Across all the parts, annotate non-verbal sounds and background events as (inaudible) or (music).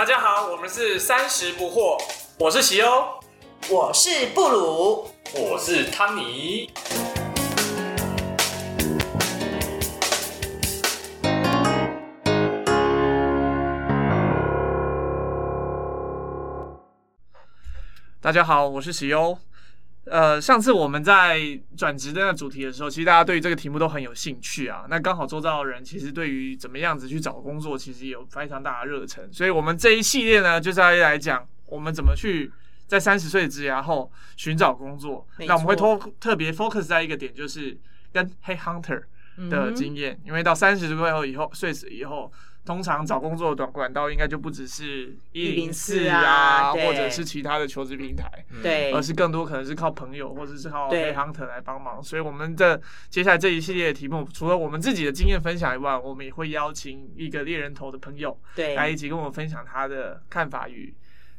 大家好，我们是三十不惑，我是喜欧，我是布鲁，我是汤尼。大家好，我是喜优。呃，上次我们在转职的那个主题的时候，其实大家对于这个题目都很有兴趣啊。那刚好周遭的人其实对于怎么样子去找工作，其实有非常大的热忱。所以我们这一系列呢，就是要来讲我们怎么去在三十岁职涯后寻找工作。那我们会特特别 focus 在一个点，就是跟 Hey Hunter 的经验，因为到三十岁后以后，岁死以后。通常找工作的短管道应该就不只是一零四啊，或者是其他的求职平台，对，而是更多可能是靠朋友或者是靠 hunter 来帮忙。所以我们的接下来这一系列的题目，除了我们自己的经验分享以外，我们也会邀请一个猎人头的朋友，对，来一起跟我们分享他的看法与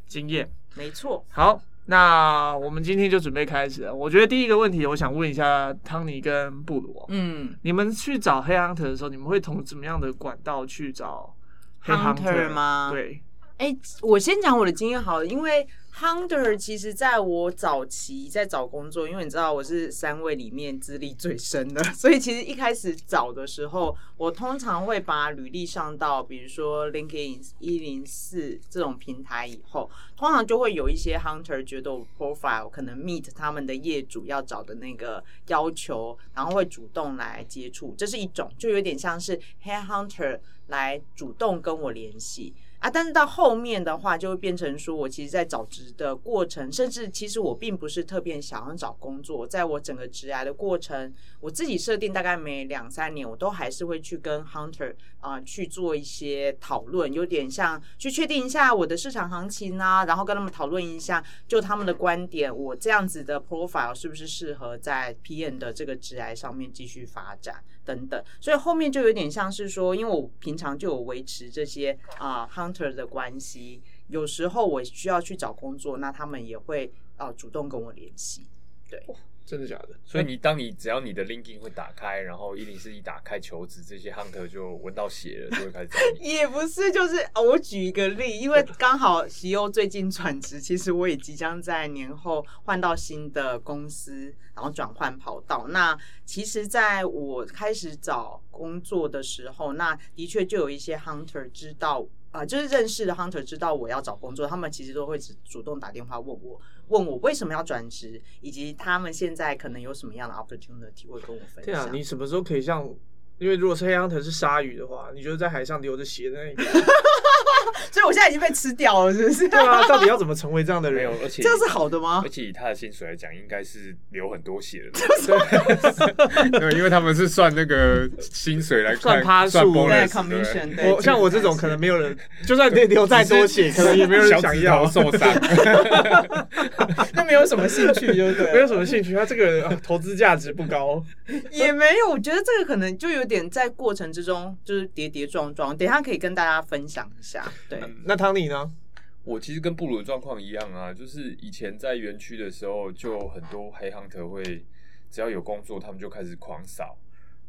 经验。没错，好。那我们今天就准备开始了。我觉得第一个问题，我想问一下汤尼跟布鲁。嗯，你们去找黑 hunter 的时候，你们会从怎么样的管道去找黑 hunter 吗？对。哎，我先讲我的经验好了，因为 Hunter 其实在我早期在找工作，因为你知道我是三位里面资历最深的，所以其实一开始找的时候，我通常会把履历上到比如说 LinkedIn 一零四这种平台以后，通常就会有一些 Hunter 觉得我 profile 可能 meet 他们的业主要找的那个要求，然后会主动来接触，这是一种，就有点像是 Head Hunter 来主动跟我联系。啊，但是到后面的话，就会变成说，我其实，在找职的过程，甚至其实我并不是特别想要找工作，在我整个职涯的过程，我自己设定大概每两三年，我都还是会去跟 hunter 啊去做一些讨论，有点像去确定一下我的市场行情啊，然后跟他们讨论一下，就他们的观点，我这样子的 profile 是不是适合在 PM 的这个职涯上面继续发展。等等，所以后面就有点像是说，因为我平常就有维持这些啊 hunter 的关系，有时候我需要去找工作，那他们也会啊主动跟我联系，对。真的假的？所以你当你只要你的 LinkedIn 会打开，然后一零四一打开求职，这些 hunter 就闻到血了，就会开始找你。(laughs) 也不是，就是我举一个例，因为刚好西欧最近转职，其实我也即将在年后换到新的公司，然后转换跑道。那其实在我开始找工作的时候，那的确就有一些 hunter 知道。啊，就是认识的 hunter 知道我要找工作，他们其实都会主动打电话问我，问我为什么要转职，以及他们现在可能有什么样的 opportunity 会跟我分享。对啊，你什么时候可以像？因为如果是黑 hunter 是鲨鱼的话，你觉得在海上流着血的那一个？(laughs) (laughs) 所以我现在已经被吃掉了，是不是？对啊，到底要怎么成为这样的人？而且这样是好的吗？而且以他的薪水来讲，应该是流很多血了。(laughs) 对，因为他们是算那个薪水来算趴数，对 commission。我像我这种可能没有人，就算你流再多血，可能也没有人想要受伤。(laughs) 那没有什么兴趣，就对，没有什么兴趣。他这个投资价值不高，也没有。我觉得这个可能就有点在过程之中就是跌跌撞撞。等下可以跟大家分享一下。对，那汤尼呢？我其实跟布鲁的状况一样啊，就是以前在园区的时候，就很多黑 hunter 会只要有工作，他们就开始狂扫。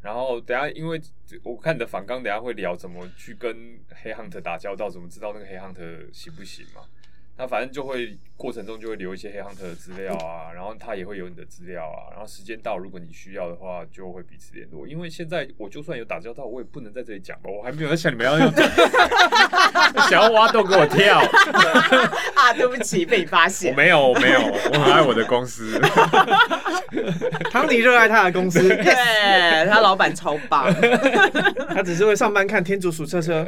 然后等下，因为我看你的反纲，等下会聊怎么去跟黑 hunter 打交道，怎么知道那个黑 hunter 行不行嘛？那反正就会过程中就会留一些黑 hunter 的资料啊，然后他也会有你的资料啊，然后时间到，如果你需要的话，就会彼此联络。因为现在我就算有打交道，我也不能在这里讲吧，我还没有在想你们要用 (laughs) 想要挖洞给我跳 (laughs) 啊！对不起，被你发现。我没有，我没有，我很爱我的公司。(laughs) 汤迪热爱他的公司，对他老板超棒。他只是会上班看天竺鼠车车。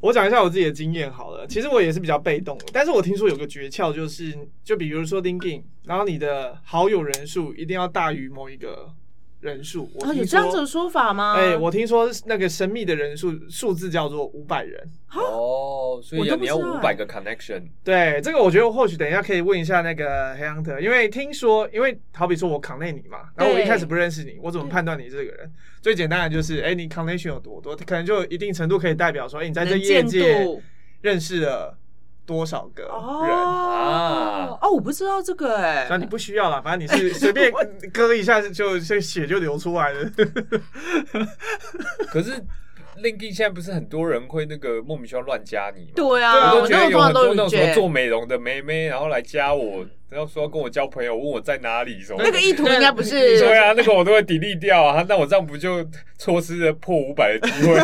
我讲一下我自己的经验好了。其实我也是比较被动，但是我听说有个诀窍，就是就比如说 LinkedIn，然后你的好友人数一定要大于某一个。人数啊，有这样子的说法吗？哎，我听说那个神秘的人数数字叫做五百人哦，所以你要五百个 connection。对，这个我觉得或许等一下可以问一下那个黑 hunter，因为听说，因为好比说我 connect 你嘛，然后我一开始不认识你，我怎么判断你这个人？最简单的就是，哎，你 connection 有多多，可能就一定程度可以代表说，哎，你在这业界认识了。多少个人啊？哦，我不知道这个哎。那你不需要了，反正你是随便 (laughs) 割一下就就血就流出来了。(laughs) 可是 LinkedIn 现在不是很多人会那个莫名其妙乱加你吗？对啊，我都觉得有很多那种什么做美容的妹妹，然后来加我，然后说要跟我交朋友，问我在哪里什么。那个意图应该不是对啊，那个我都会 delete 掉啊。那我这样不就错失了破五百的机会？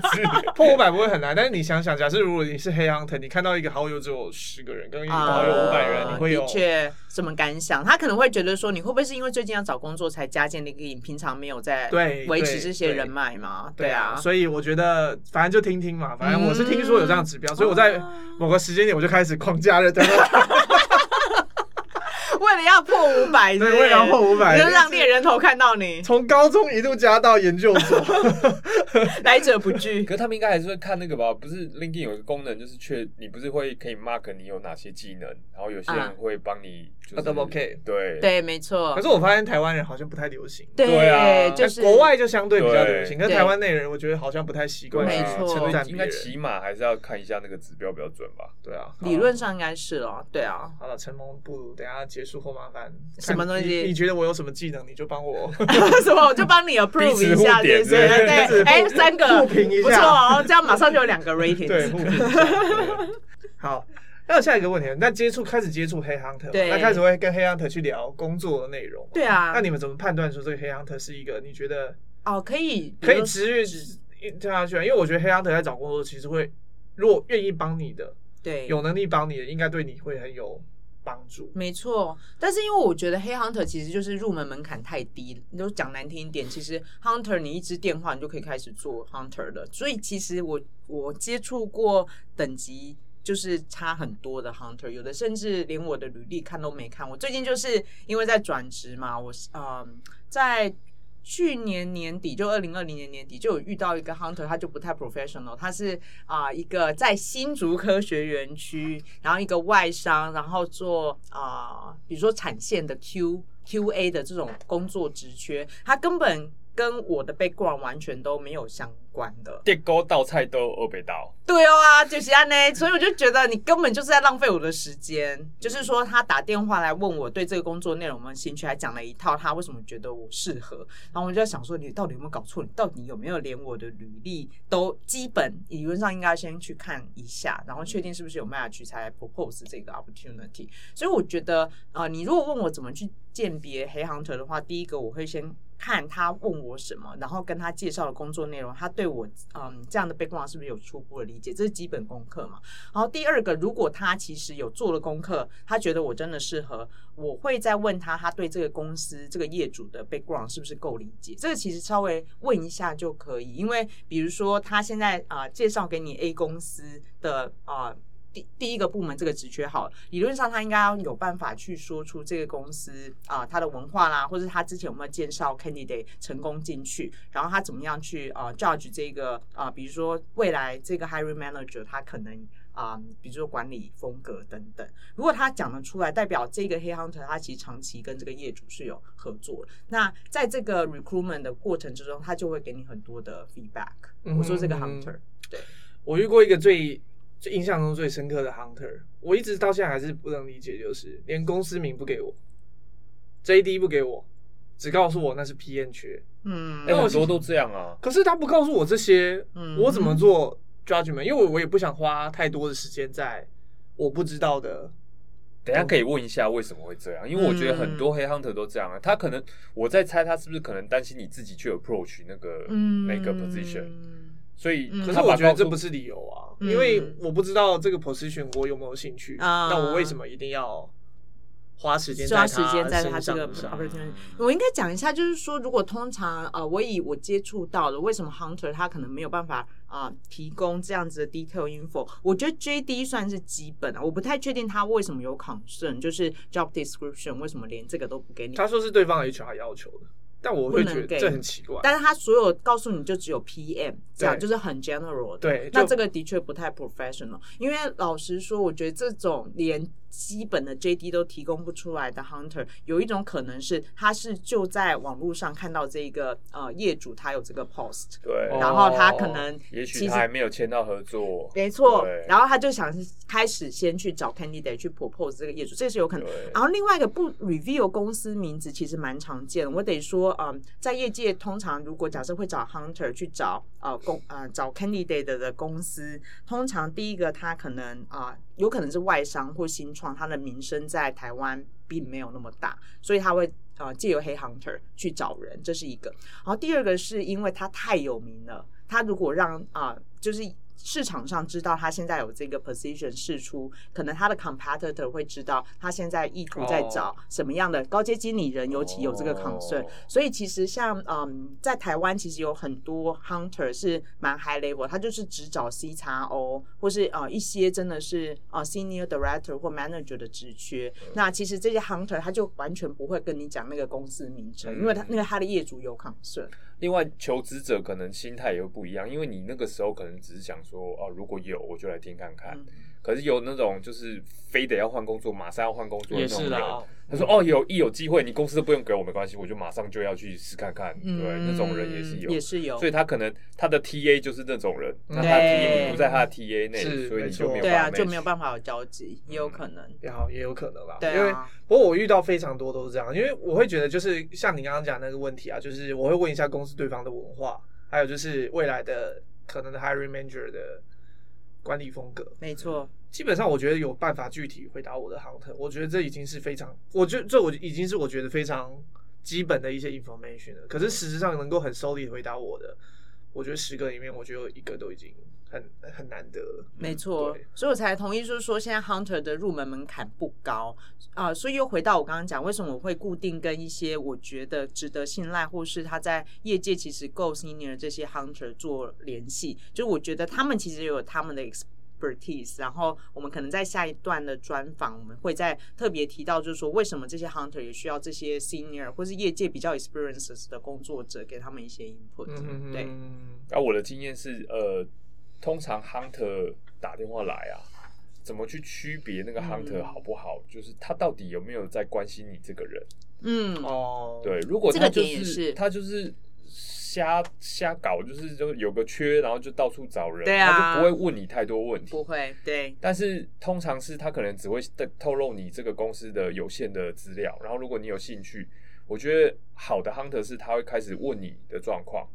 (laughs) 破五百不会很难，但是你想想，假设如果你是黑 hunter，你看到一个好友只有十个人，跟一个好友五百人，啊你会有的确什么感想？他可能会觉得说，你会不会是因为最近要找工作才加建那个影，平常没有在对维持这些人脉嘛？对啊，所以我觉得反正就听听嘛，反正我是听说有这样指标，所以我在某个时间点我就开始狂加热灯，为 (laughs) 了要破五百，对，为了要破五百，就让猎人头看到你，从高中一路加到研究所，(laughs) 来者不拒。(laughs) 可是他们应该还是会看那个吧？不是 LinkedIn 有一个功能，就是确你不是会可以 mark 你有哪些技能，然后有些啊人会帮你就是 double K 对对，没错。可是我发现台湾人好像不太流行。对对啊就是国外就相对比较流行，可是台湾内人我觉得好像不太习惯没去错应该。起码还是要看一下那个指标比较准吧。对啊，理论上应该是哦，对啊。好了，承蒙不如等下结束后麻烦什么东西你你觉得我有什么技能，你就帮我 (laughs) 什么？我就帮你 approve 一下，对对对对，哎，三个不错哦，这样马上就有两个 (laughs) rating。对好，那下一个问题，那接触开始接触黑 hunter，那开始会跟黑 hunter 去聊工作的内容。对啊那你们怎么判断说这个黑 hunter 是一个你觉得哦，可以可以持续跳下去啊？因为我觉得黑 hunter 在找工作其实会，如果愿意帮你的，对有能力帮你的，应该对你会很有帮助。没错，但是因为我觉得黑 hunter 其实就是入门门槛太低，你都讲难听一点，其实 hunter 你一支电话你就可以开始做 hunter 了，所以其实我我接触过等级。就是差很多的 hunter，有的甚至连我的履历看都没看。我最近就是因为在转职嘛，我嗯在去年年底，就二零二零年年底就有遇到一个 hunter，他就不太 professional，他是啊、一个在新竹科学园区，然后一个外商，然后做啊、比如说产线的 Q QA 的这种工作职缺，他根本跟我的 background 完全都没有相关的。电锅倒菜都二北倒，对哦啊，就是安呢，(laughs) 所以我就觉得你根本就是在浪费我的时间。就是说，他打电话来问我对这个工作内容有没有兴趣，还讲了一套他为什么觉得我适合。然后我就在想说，你到底有没有搞错？你到底有没有连我的履历都基本理论上应该先去看一下，然后确定是不是有 match 才来 propose 这个 opportunity。所以我觉得，呃，你如果问我怎么去鉴别黑 hunter 的话，第一个我会先看他问我什么，然后跟他介绍的工作内容，他对我嗯这样的 background 是不是有初步的理解，这是基本功课嘛。然后第二个，如果他其实有做了功课，他觉得我真的适合，我会再问他，他对这个公司这个业主的 background 是不是够理解？这个其实稍微问一下就可以，因为比如说他现在啊、介绍给你 A 公司的啊。第第一个部门这个职缺好了，理论上他应该要有办法去说出这个公司啊、他的文化啦，或者他之前有没有介绍 candidate 成功进去，然后他怎么样去啊、judge 这个啊、比如说未来这个 hiring manager 他可能啊、比如说管理风格等等，如果他讲得出来，代表这个黑 hunter 他其实长期跟这个业主是有合作的。那在这个 recruitment 的过程之中，他就会给你很多的 feedback。嗯我说这个嗯 hunter，对，我遇过一个最最印象中最深刻的 hunter，我一直到现在还是不能理解，就是连公司名不给我，JD 不给我，只告诉我那是 PM 缺，嗯哎、很多都这样啊。可是他不告诉我这些，嗯我怎么做 judgment？因为我也不想花太多的时间在我不知道的。等一下可以问一下为什么会这样，因为我觉得很多黑 hunter 都这样啊。他可能我在猜他是不是可能担心你自己去 approach 那个、嗯那个 position，所以嗯可是我觉得这不是理由啊，嗯因为我不知道这个 position 我有没有兴趣，啊那我为什么一定要花时间在花时间在他这个上 opportunity。我应该讲一下，就是说，如果通常呃，我以我接触到的，为什么 hunter 他可能没有办法啊、提供这样子的 detail info？我觉得 JD 算是基本啊，我不太确定他为什么有 concern，就是 job description 为什么连这个都不给你？他说是对方 HR 要求的，但我会觉得这很奇怪。但是他所有告诉你就只有 PM，这样就是很 general 的。对那这个的确不太 professional。因为老实说，我觉得这种连基本的 JD 都提供不出来的 hunter，有一种可能是他是就在网络上看到这个呃业主他有这个 post，对，然后他可能也许他还没有签到合作，没错，然后他就想开始先去找 candidate 去 propose 这个业主，这是有可能。然后另外一个不 reveal 公司名字其实蛮常见的，我得说，嗯，在业界通常如果假设会找 hunter 去找呃公呃找 candidate 的公司，通常第一个他可能啊、有可能是外商或新创，他的名声在台湾并没有那么大，所以他会呃借由黑 hunter 去找人，这是一个。然后第二个是因为他太有名了，他如果让啊、就是市场上知道他现在有这个 position 释出，可能他的 competitor 会知道他现在意图在找什么样的高阶经理人，尤其有这个 concern。哦所以其实像嗯，在台湾其实有很多 hunter 是蛮 high level，他就是只找 C 叉 O 或是呃一些真的是呃 senior director 或 manager 的职缺。那其实这些 hunter 他就完全不会跟你讲那个公司名称，因为他那个他的业主有 concern。另外，求职者可能心态也会不一样，因为你那个时候可能只是想说，哦，如果有我就来听看看。可是有那种就是非得要换工作，马上要换工作的那种人，他说：“哦，有一有机会，你公司都不用给我没关系，我就马上就要去试看看。对，那种人也是有，嗯也是有。所以他可能他的 TA 就是那种人，那他对。TA 不在他的 TA 内，所以你就没有对啊，就没有办法有交集，也有可能。也好也有可能啦。对因为啊，不过我遇到非常多都是这样，因为我会觉得就是像你刚刚讲那个问题啊，就是我会问一下公司对方的文化，还有就是未来的可能的 hiring manager 的管理风格。没错，基本上我觉得有办法具体回答我的 hunter，我觉得这已经是非常，我觉得这我已经是我觉得非常基本的一些 information 了。可是事实上能够很 solid 地回答我的，我觉得十个里面，我觉得有一个都已经很很难得了。没错，所以我才同意，就是说现在 hunter 的入门门槛不高啊、所以又回到我刚刚讲，为什么我会固定跟一些我觉得值得信赖，或是他在业界其实够 senior 的这些 hunter 做联系，就我觉得他们其实有他们的 expertise，然后我们可能在下一段的专访，我们会再特别提到，就是说为什么这些 hunter 也需要这些 senior 或是业界比较 experiences 的工作者给他们一些 input，、嗯对。然后我的经验是，呃，通常 hunter 打电话来啊，怎么去区别那个 hunter 嗯好不好？就是他到底有没有在关心你这个人？嗯，哦，对，如果这个他就点也是他就是瞎瞎搞，就是就有个缺，然后就到处找人，对啊他就不会问你太多问题不。会，对，但是通常是他可能只会透露你这个公司的有限的资料，然后如果你有兴趣，我觉得好的 hunter 是他会开始问你的状况，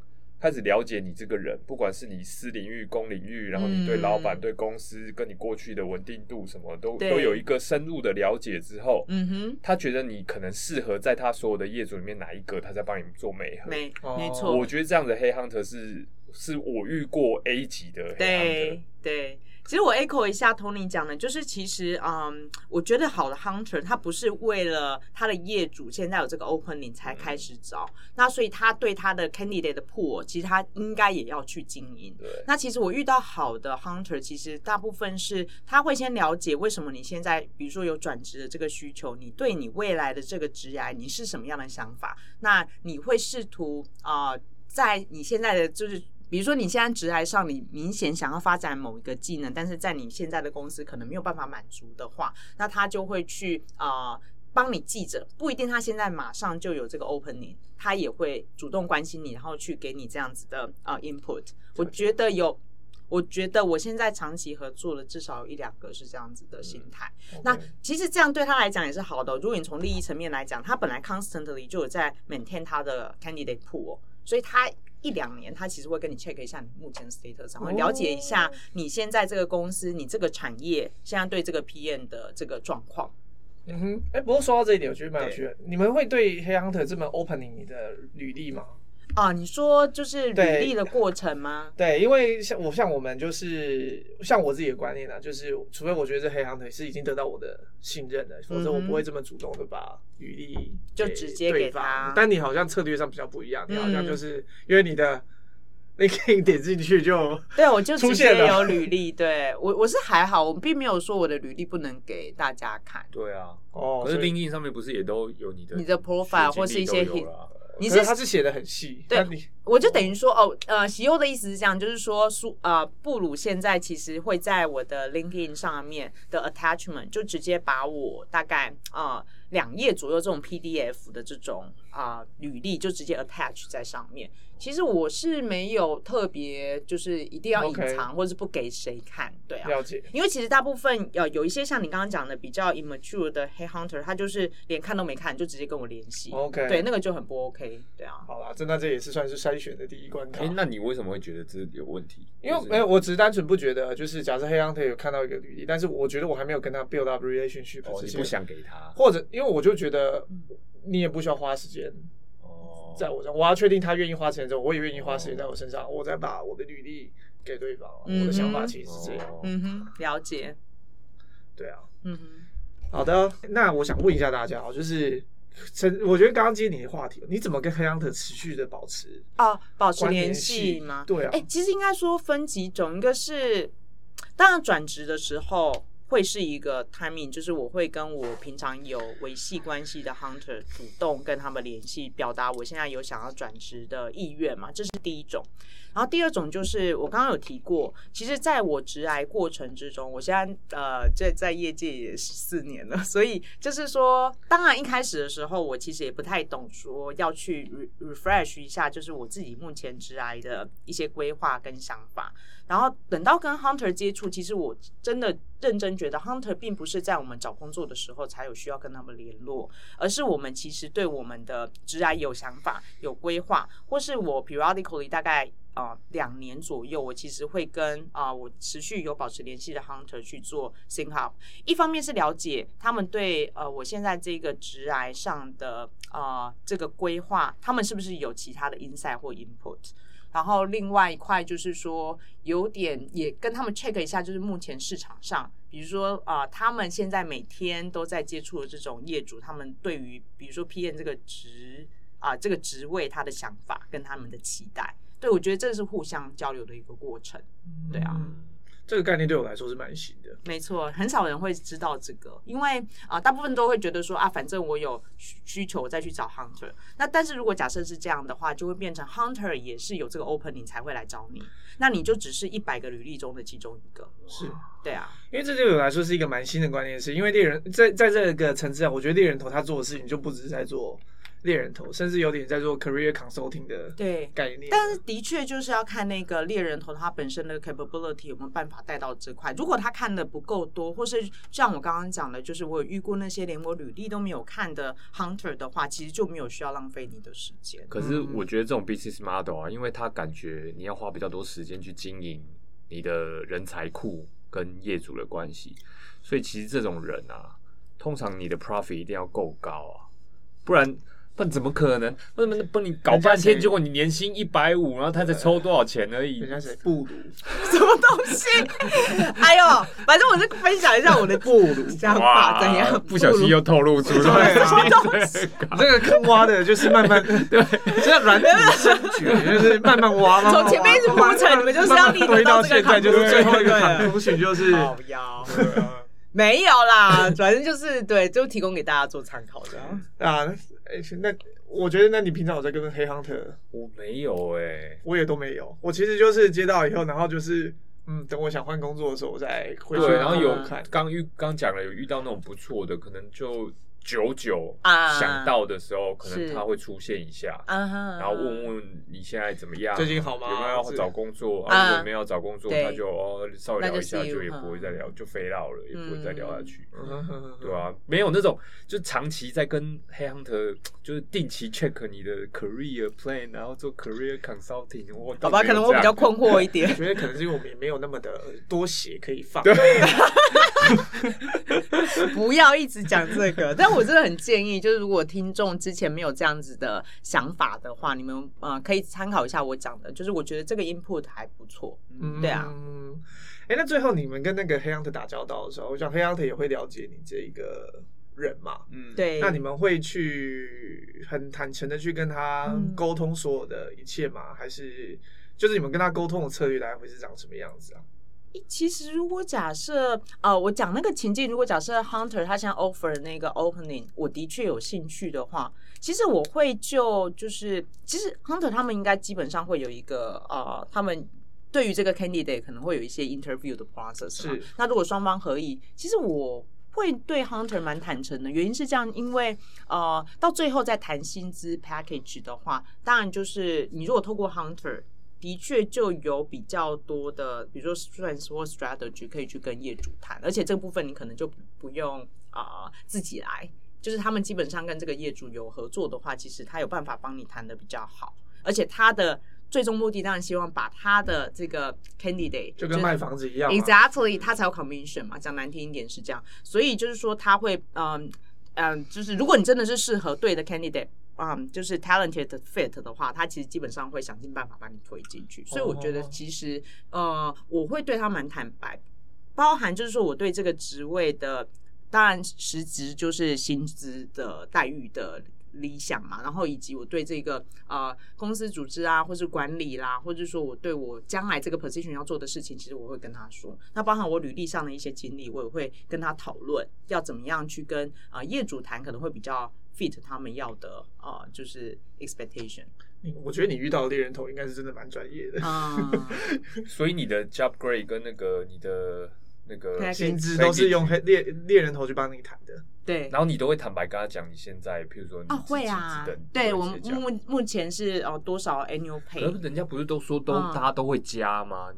开始了解你这个人，不管是你私领域、公领域，然后你对老板、嗯。对公司跟你过去的稳定度什么都都有一个深入的了解之后，嗯哼，他觉得你可能适合在他所有的业主里面哪一个，他在帮你做媒合。没错，我觉得这样的黑 hunter 是是我遇过 A 级的黑 hunter 对。对，其实我 echo 一下 Tony 讲的，就是其实嗯，我觉得好的 hunter 他不是为了他的业主现在有这个 opening 才开始找，那所以他对他的 candidate 的 pool，其实他应该也要去经营。那其实我遇到好的 hunter，其实大部分是他会先了解为什么你现在，比如说有转职的这个需求，你对你未来的这个职涯你是什么样的想法？那你会试图啊、呃在你现在的就是。比如说，你现在职涯上，你明显想要发展某一个技能，但是在你现在的公司可能没有办法满足的话，那他就会去啊、呃帮你记着，不一定他现在马上就有这个 opening，他也会主动关心你，然后去给你这样子的呃 input。我觉得有，我觉得我现在长期合作的至少有一两个是这样子的心态。那其实这样对他来讲也是好的哦。如果你从利益层面来讲，他本来 constantly 就有在 maintain 他的 candidate pool，所以他。一两年，他其实会跟你 check 一下你目前 status，然后了解一下你现在这个公司、你这个产业现在对这个 PM 的这个状况。嗯哼，哎、不过说到这一点，我觉得蛮有趣的。你们会对黑 hunter 这么 opening 你的履历吗？啊，你说就是履历的过程吗？对，因为像我像我们就是像我自己的观念啊，就是除非我觉得这黑 hunter 是已经得到我的信任的，否则我不会这么主动的把履历就直接给他但你好像策略上比较不一样，你好像嗯就是因为你的你可以点进去就 (laughs) 对，我就出直现了接有履 (laughs) 历。对我我是还好，我并没有说我的履历不能给大家看。对啊，哦，可是所以 LinkedIn 上面不是也都有你的你的 profile 或是一些你是可是他是写的很细，对我就等于说，哦，呃，喜优的意思是这样，就是说，苏呃，布鲁现在其实会在我的 LinkedIn 上面的 attachment 就直接把我大概呃两页左右这种 PDF 的这种啊、履历就直接 attach 在上面。其实我是没有特别就是一定要隐藏或者是不给谁看，对啊。了解。因为其实大部分呃有一些像你刚刚讲的比较 immature 的 head hunter，他就是连看都没看就直接跟我联系 OK 对，那个就很不 OK，对啊。好啦，这那这也是算是筛选的第一关卡。哎、那你为什么会觉得这有问题？因为没有，我只是单纯不觉得，就是假设黑 hunter 有看到一个履历，但是我觉得我还没有跟他 build up relationship 不想给他或者因为我就觉得你也不需要花时间哦，在我上，我要确定他愿意花钱之后，我也愿意花时间在我身上，我再把我的履历给对方。嗯我的想法其实是这样，哦嗯哼，了解。对啊。嗯哼。好的，那我想问一下大家哦，就是陈，我觉得刚刚接你的话题，你怎么跟黑 hunter 持续的保持？哦，保持关联系吗？对啊哎、其实应该说分几种，一个是当然转职的时候会是一个 timing，就是我会跟我平常有维系关系的 hunter 主动跟他们联系，表达我现在有想要转职的意愿嘛，这是第一种。然后第二种就是我刚刚有提过，其实在我职癌过程之中，我现在呃在在业界也十四年了，所以就是说，当然一开始的时候，我其实也不太懂说要去 refresh 一下，就是我自己目前职癌的一些规划跟想法。然后等到跟 hunter 接触，其实我真的认真觉得 hunter 并不是在我们找工作的时候才有需要跟他们联络，而是我们其实对我们的职涯有想法、有规划，或是我 periodically 大概啊两、年左右，我其实会跟啊、我持续有保持联系的 hunter 去做 sing up。一方面是了解他们对呃我现在这个职涯上的呃这个规划，他们是不是有其他的 insight 或 input。然后另外一块就是说，有点也跟他们 check 一下，就是目前市场上，比如说啊、他们现在每天都在接触的这种业主，他们对于比如说 PM 这个职啊、这个职位他的想法跟他们的期待，对我觉得这是互相交流的一个过程。对啊嗯，这个概念对我来说是蛮新的。没错，很少人会知道这个，因为啊、大部分都会觉得说啊，反正我有需需求，我再去找 hunter。那但是如果假设是这样的话，就会变成 hunter 也是有这个 opening 才会来找你，那你就只是一百个履历中的其中一个。是对啊，因为这对我来说是一个蛮新的观念，是因为猎人在在这个层次上，我觉得猎人头他做的事情就不只是在做猎人头，甚至有点在做 career consulting 的对。概念。但是的确就是要看那个猎人头他本身的 capability 有没有办法带到这块。如果他看的不够多，或是像我刚刚讲的，就是我有遇过那些连我履历都没有看的 hunter 的话，其实就没有需要浪费你的时间。可是我觉得这种 business model 啊，因为他感觉你要花比较多时间去经营你的人才库跟业主的关系，所以其实这种人啊，通常你的 profit 一定要够高啊，不然。不然怎么可能？为什么帮你搞半天，结果你年薪一百五，然后他才抽多少钱而已人？家谁布鲁什么东西？(laughs) 哎呦，反正我是分享一下我的布鲁，想法怎样，不小心又透露出来什么东西这个坑挖的就是慢慢 (laughs) 对，这个软底深掘，就是慢慢挖，慢慢挖从前面一直铺陈，你们就是要立推到这个现在，就是最后一个坎坎通讯，就是。没有啦，(laughs) 反正就是对，就提供给大家做参考的。啊，哎那我觉得，那你平常有在跟黑 hunter，我没有哎、我也都没有。我其实就是接到以后，然后就是嗯，等我想换工作的时候，我再回去对，然后有看。刚遇刚讲了，有遇到那种不错的，可能就久久啊想到的时候，可能他会出现一下，然后问问你现在怎么样，最近好吗有没有要找工作啊啊？如果没有找工作，对他就哦稍微聊一下，就也不会再聊，就飞到了，也不会再聊下去。对啊，没有那种就长期在跟黑 hunter (tsk) 就是定期 check 你的 career plan，然后做 career consulting 我。好吧，可能我比较困惑一点 (laughs) 我。觉得可能是因为我们也没有那么的多血可以放。对，(laughs) 不要一直讲这个。但我真的很建议，就是如果听众之前没有这样子的想法的话，你们呃可以参考一下我讲的，就是我觉得这个 input 还不错。嗯对啊。嗯哎、那最后你们跟那个黑 hunter 打交道的时候，我想黑 hunter 也会了解你这一个人嘛。嗯，对，那你们会去很坦诚的去跟他嗯沟通所有的一切吗？还是就是你们跟他沟通的策略大概会是长什么样子啊？其实如果假设，呃，我讲那个情境，如果假设 Hunter 他现在 offer 那个 opening，我的确有兴趣的话，其实我会就就是，其实 Hunter 他们应该基本上会有一个呃，他们对于这个 candidate 可能会有一些 interview 的 process 嘛是那如果双方合意，其实我。会对 Hunter 蛮坦诚的，原因是这样，因为呃，到最后再谈薪资 package 的话，当然就是你如果透过 Hunter，的确就有比较多的，比如说 strength 或 strategy 可以去跟业主谈，而且这部分你可能就不不用啊、呃自己来，就是他们基本上跟这个业主有合作的话，其实他有办法帮你谈的比较好，而且他的最终目的当然希望把他的这个 candidate 就跟卖房子一样。Exactly，他才有 commission 嘛，讲难听一点是这样，所以就是说他会，嗯嗯，就是如果你真的是适合对的 candidate，嗯，就是 talented fit 的话，他其实基本上会想尽办法把你推进去。所以我觉得哦其实，呃，我会对他蛮坦白，包含就是说我对这个职位的，当然实质就是薪资的待遇的理想嘛，然后以及我对这个呃公司组织啊，或是管理啦，或者说我对我将来这个 position 要做的事情，其实我会跟他说。那包含我履历上的一些经历，我也会跟他讨论，要怎么样去跟啊、呃业主谈，可能会比较 fit 他们要的啊、呃就是 expectation。我觉得你遇到的猎人头应该是真的蛮专业的，啊、(laughs) 所以你的 job grade 跟那个你的那个薪资都是用黑猎猎人头去帮你谈的。对。然后你都会坦白跟他讲你现在，譬如说你啊，会啊等，对我们目目前是哦多少 annual pay？是人家不是都说都、嗯大家都会加吗？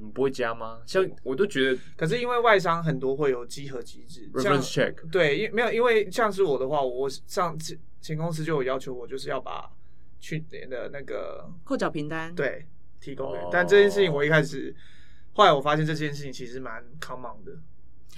你们不会加吗？像我都觉得可是因为外商很多会有稽核机制，像 reference check 对，因没有，因为像是我的话，我上次前公司就有要求我，就是要把去年的那个扣缴凭单，对提供但这件事情我一开始，后来我发现这件事情其实蛮 common 的，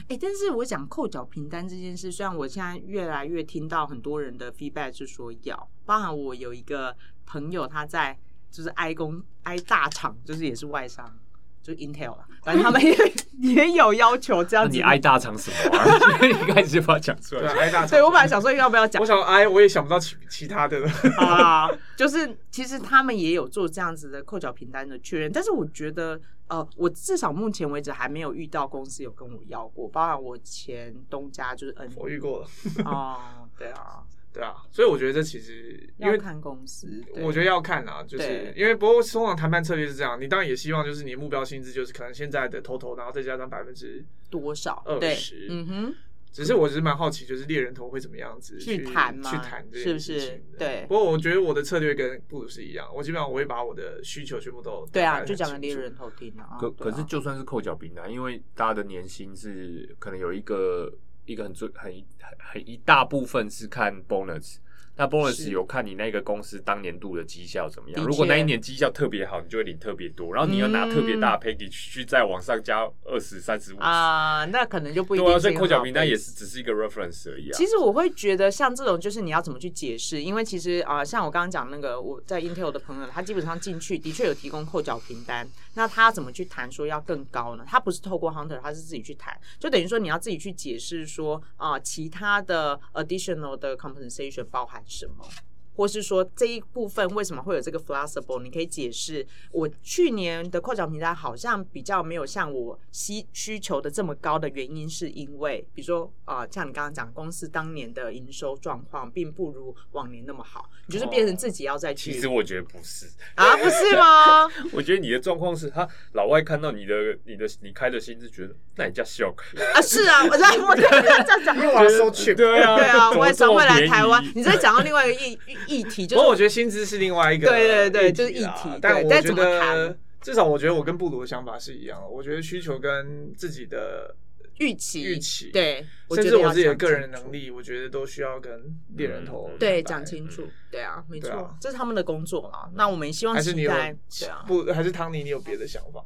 哎、但是我讲扣缴凭单这件事，虽然我现在越来越听到很多人的 feedback 是说要，包含我有一个朋友他在就是 I 公 I 大厂，就是也是外商，就 Intel 啦，反正他们也 (laughs) 也有要求这样子。你挨大厂什么啊？(laughs) 一开始就把它讲出来。挨大厂对我本来想说要不要讲我想挨，我也想不到其其他的了。啊，就是其实他们也有做这样子的扣缴凭单的确认，但是我觉得，呃，我至少目前为止还没有遇到公司有跟我要过，包含我前东家就是 N 我遇过了，哦，对啊，对啊，所以我觉得这其实因为要看公司，我觉得要看啊，就是因为不过通常谈判策略是这样，你当然也希望就是你的目标薪资就是可能现在的 total，然后再加上百分之多少二十，嗯哼，只是我只是蛮好奇，就是猎人头会怎么样子去去谈吗去谈这是不是件事情对不过我觉得我的策略跟布鲁是一样，我基本上我会把我的需求全部都对啊，就讲给猎人头听啊。可啊可是就算是扣缴凭单，因为大家的年薪是可能有一个一个很最很很很一大部分是看 bonus。那 bonus 有看你那个公司当年度的绩效怎么样？如果那一年绩效特别好，你就会领特别多，然后你要拿特别大的 package 去再往上加二十、三十、五啊，那可能就不一定对啊，是一个好所以扣缴名单也是只是一个 reference 而已啊。其实我会觉得像这种，就是你要怎么去解释，因为其实啊、呃像我刚刚讲那个我在 Intel 的朋友，他基本上进去的确有提供扣缴凭单，那他怎么去谈说要更高呢？他不是透过 Hunter，他是自己去谈，就等于说你要自己去解释说啊、其他的 additional 的 compensation 包含什么。或是说这一部分为什么会有这个 flexible？你可以解释我去年的扣缴凭单好像比较没有像我需需求的这么高的原因，是因为比如说啊、呃像你刚刚讲，公司当年的营收状况并不如往年那么好，你就是变成自己要再去、其实我觉得不是，啊，不是吗？(laughs) 我觉得你的状况是他老外看到你的你的你开的薪资，觉得那你叫笑可啊，是啊，我在 (laughs) 我在这样讲，因为我要收。对啊，对啊，我也常会来台湾，你在讲到另外一个议议议题，就是不过我觉得薪资是另外一个对对对就是题啦议题但我觉得至少我觉得我跟布鲁的想法是一样的。我觉得需求跟自己的预期预期，对，甚觉得要至我自己的个人能力，我觉得都需要跟猎人头嗯对，讲清楚，对啊，没错啊，这是他们的工作啦。那我们也希望还是你有，对啊，不还是汤尼，你有别的想法？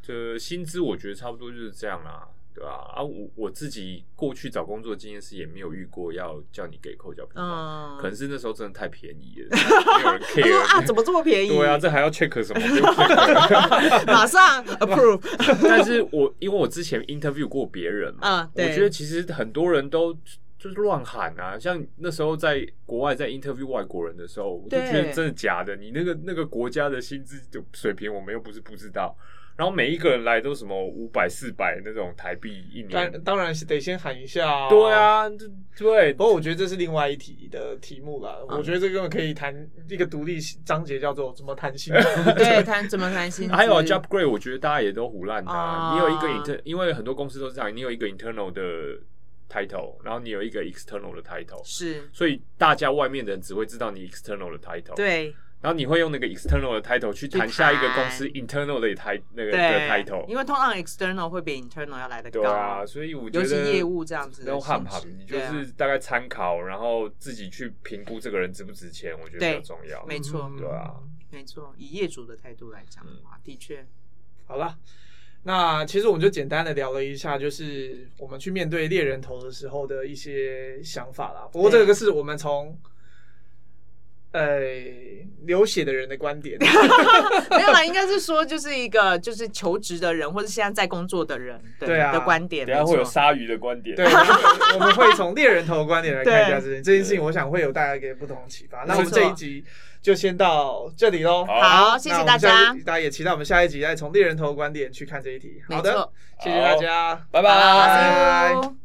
这薪资我觉得差不多就是这样啦，对吧、啊？我我自己过去找工作经验是也没有遇过要叫你给扣缴凭单，嗯，可能是那时候真的太便宜了，(laughs) 没有人 care 啊，怎么这么便宜？对啊，这还要 check 什么？(laughs) 马上 (laughs) approve，但是我因为我之前 interview 过别人嘛，嗯，我对，觉得其实很多人都就是乱喊啊，像那时候在国外在 interview 外国人的时候，我就觉得真的假的，你那个那个国家的薪资的水平我们又不是不知道，然后每一个人来都什么五百、四百那种台币一年。当当然是得先喊一下、啊。对，啊，这对不，过我觉得这是另外一题的题目啦。嗯我觉得这个可以谈一个独立章节，叫做怎么谈薪。(laughs) (laughs) 对，谈怎么谈薪资？还有啊 job grade，我觉得大家也都胡乱的、啊。啊你有一个 inter，因为很多公司都是这样，你有一个 internal 的 title，然后你有一个 external 的 title，是，所以大家外面的人只会知道你 external 的 title。。对然后你会用那个 external 的 title 去谈下一个公司 internal 的 title 那个的 title。因为通常 external 会比 internal 要来的高，对啊，所以我觉尤得其业务这样子的都汉性盘，你就是大概参考，然后自己去评估这个人值不值钱，我觉得比对较重要。没错。嗯。对啊，没错，以业主的态度来讲的话，的确，好了，那其实我们就简单的聊了一下，就是我们去面对猎人头的时候的一些想法啦。不过这个是我们从呃流血的人的观点，(laughs) 没有啦，应该是说就是一个就是求职的人或者现在在工作的人对对啊。的观点，等一下会有鲨鱼的观点。对，我们我们会从猎人头的观点来看一下这件这件事情，我想会有大家一个不同的启发。那我们这一集就先到这里喽。好。好，谢谢大家，大家也期待我们下一集再从猎人头的观点去看这一题。好的谢谢大家，拜好拜。